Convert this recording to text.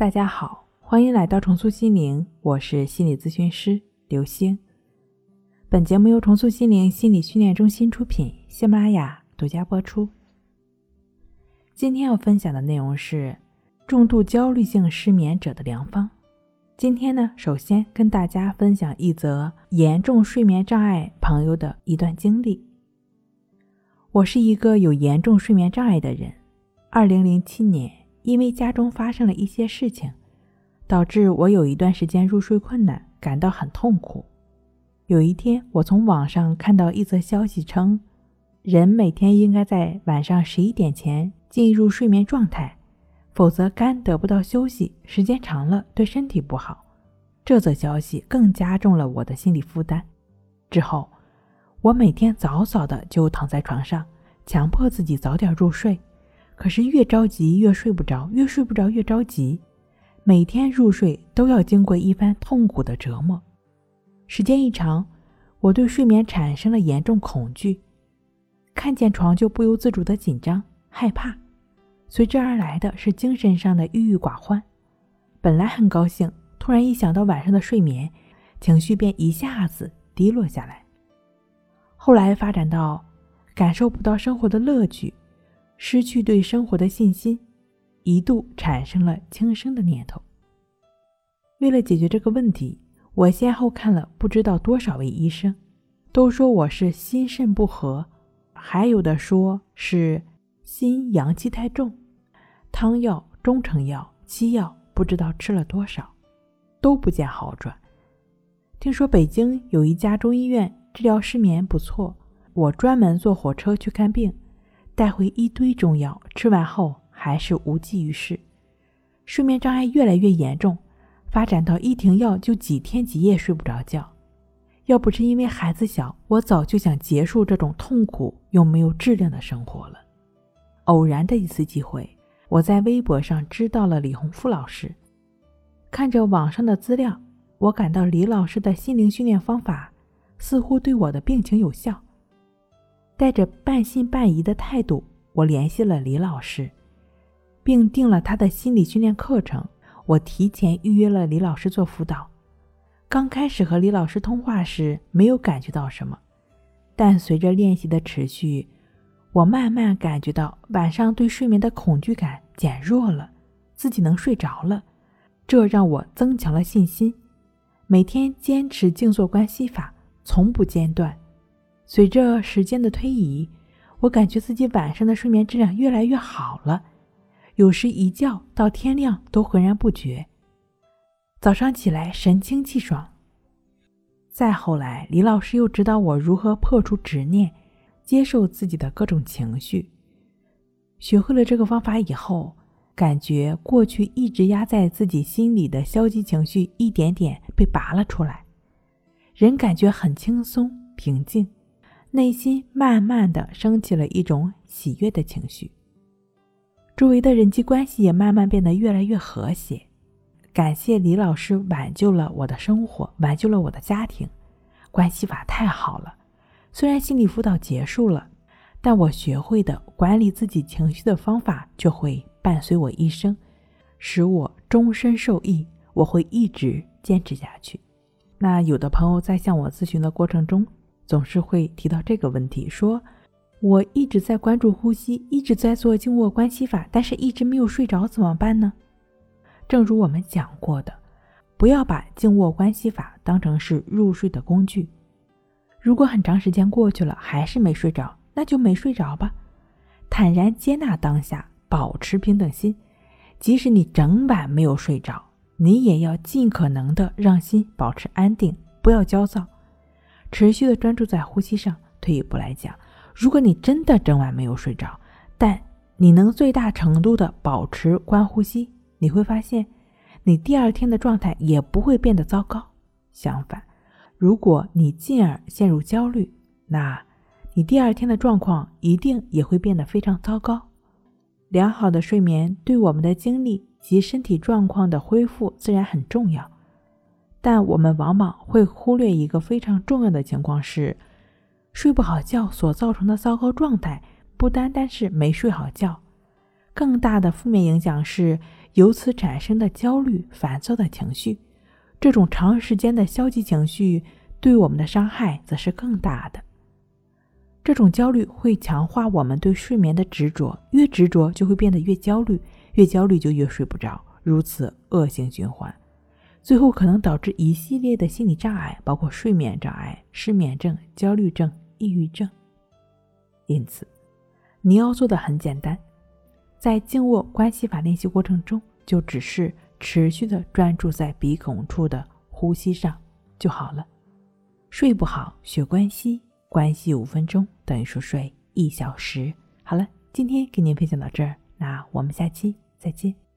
大家好，欢迎来到重塑心灵，我是心理咨询师刘星。本节目由重塑心灵心理训练中心出品，喜马拉雅独家播出。今天要分享的内容是重度焦虑性失眠者的良方。今天呢，首先跟大家分享一则严重睡眠障碍朋友的一段经历。我是一个有严重睡眠障碍的人，二零零七年。因为家中发生了一些事情，导致我有一段时间入睡困难，感到很痛苦。有一天，我从网上看到一则消息称，人每天应该在晚上十一点前进入睡眠状态，否则肝得不到休息，时间长了对身体不好。这则消息更加重了我的心理负担。之后，我每天早早的就躺在床上，强迫自己早点入睡。可是越着急越睡不着，越睡不着越着急，每天入睡都要经过一番痛苦的折磨。时间一长，我对睡眠产生了严重恐惧，看见床就不由自主的紧张害怕，随之而来的是精神上的郁郁寡欢。本来很高兴，突然一想到晚上的睡眠，情绪便一下子低落下来。后来发展到感受不到生活的乐趣。失去对生活的信心，一度产生了轻生的念头。为了解决这个问题，我先后看了不知道多少位医生，都说我是心肾不和，还有的说是心阳气太重，汤药、中成药、西药不知道吃了多少，都不见好转。听说北京有一家中医院治疗失眠不错，我专门坐火车去看病。带回一堆中药，吃完后还是无济于事，睡眠障碍越来越严重，发展到一停药就几天几夜睡不着觉。要不是因为孩子小，我早就想结束这种痛苦又没有质量的生活了。偶然的一次机会，我在微博上知道了李洪富老师，看着网上的资料，我感到李老师的心灵训练方法似乎对我的病情有效。带着半信半疑的态度，我联系了李老师，并订了他的心理训练课程。我提前预约了李老师做辅导。刚开始和李老师通话时，没有感觉到什么，但随着练习的持续，我慢慢感觉到晚上对睡眠的恐惧感减弱了，自己能睡着了，这让我增强了信心。每天坚持静坐观息法，从不间断。随着时间的推移，我感觉自己晚上的睡眠质量越来越好了，有时一觉到天亮都浑然不觉，早上起来神清气爽。再后来，李老师又指导我如何破除执念，接受自己的各种情绪。学会了这个方法以后，感觉过去一直压在自己心里的消极情绪一点点被拔了出来，人感觉很轻松平静。内心慢慢的升起了一种喜悦的情绪，周围的人际关系也慢慢变得越来越和谐。感谢李老师挽救了我的生活，挽救了我的家庭。关系法太好了，虽然心理辅导结束了，但我学会的管理自己情绪的方法就会伴随我一生，使我终身受益。我会一直坚持下去。那有的朋友在向我咨询的过程中。总是会提到这个问题，说我一直在关注呼吸，一直在做静卧关系法，但是一直没有睡着，怎么办呢？正如我们讲过的，不要把静卧关系法当成是入睡的工具。如果很长时间过去了还是没睡着，那就没睡着吧，坦然接纳当下，保持平等心。即使你整晚没有睡着，你也要尽可能的让心保持安定，不要焦躁。持续的专注在呼吸上。退一步来讲，如果你真的整晚没有睡着，但你能最大程度的保持观呼吸，你会发现，你第二天的状态也不会变得糟糕。相反，如果你进而陷入焦虑，那你第二天的状况一定也会变得非常糟糕。良好的睡眠对我们的精力及身体状况的恢复自然很重要。但我们往往会忽略一个非常重要的情况是，睡不好觉所造成的糟糕状态，不单单是没睡好觉，更大的负面影响是由此产生的焦虑、烦躁的情绪。这种长时间的消极情绪对我们的伤害则是更大的。这种焦虑会强化我们对睡眠的执着，越执着就会变得越焦虑，越焦虑就越睡不着，如此恶性循环，最后可能导致一系列的心理障碍，包括睡眠障碍、失眠症、焦虑症、抑郁症。因此，你要做的很简单，在静卧关系法练习过程中，就只是持续的专注在鼻孔处的呼吸上就好了。睡不好学关系。关系五分钟等于熟睡一小时。好了，今天给您分享到这儿，那我们下期再见。